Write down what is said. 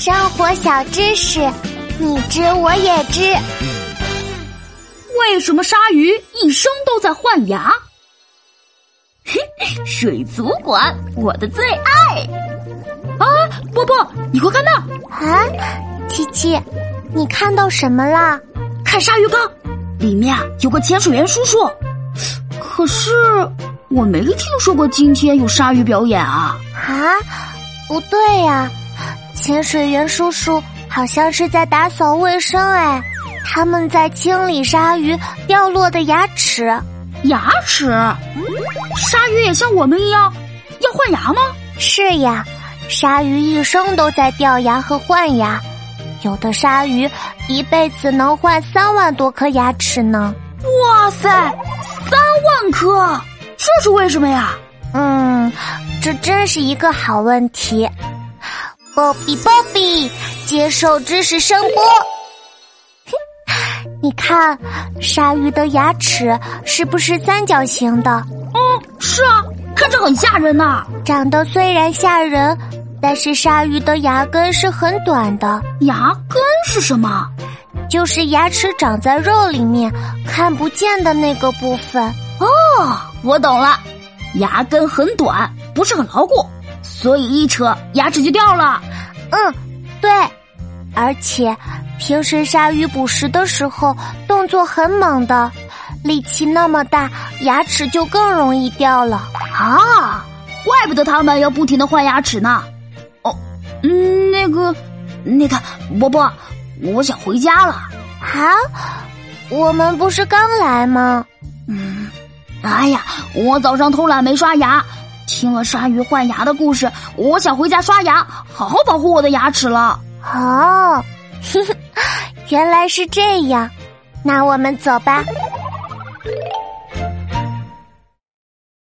生活小知识，你知我也知。为什么鲨鱼一生都在换牙？嘿，水族馆，我的最爱。啊，波波，你快看那！啊，七七，你看到什么了？看鲨鱼缸，里面有个潜水员叔叔。可是我没听说过今天有鲨鱼表演啊！啊，不对呀，潜水员叔叔好像是在打扫卫生哎，他们在清理鲨鱼掉落的牙齿。牙齿？鲨鱼也像我们一样要换牙吗？是呀。鲨鱼一生都在掉牙和换牙，有的鲨鱼一辈子能换三万多颗牙齿呢。哇塞，三万颗，这是为什么呀？嗯，这真是一个好问题。波比波比，接受知识声波。你看，鲨鱼的牙齿是不是三角形的？嗯，是啊，看着很吓人呐。长得虽然吓人。但是鲨鱼的牙根是很短的，牙根是什么？就是牙齿长在肉里面看不见的那个部分。哦，我懂了，牙根很短，不是很牢固，所以一扯牙齿就掉了。嗯，对，而且平时鲨鱼捕食的时候动作很猛的，力气那么大，牙齿就更容易掉了。啊，怪不得他们要不停的换牙齿呢。哦嗯，那个，那个，波波，我想回家了。啊，我们不是刚来吗？嗯，哎呀，我早上偷懒没刷牙，听了鲨鱼换牙的故事，我想回家刷牙，好好保护我的牙齿了。哦，原来是这样，那我们走吧。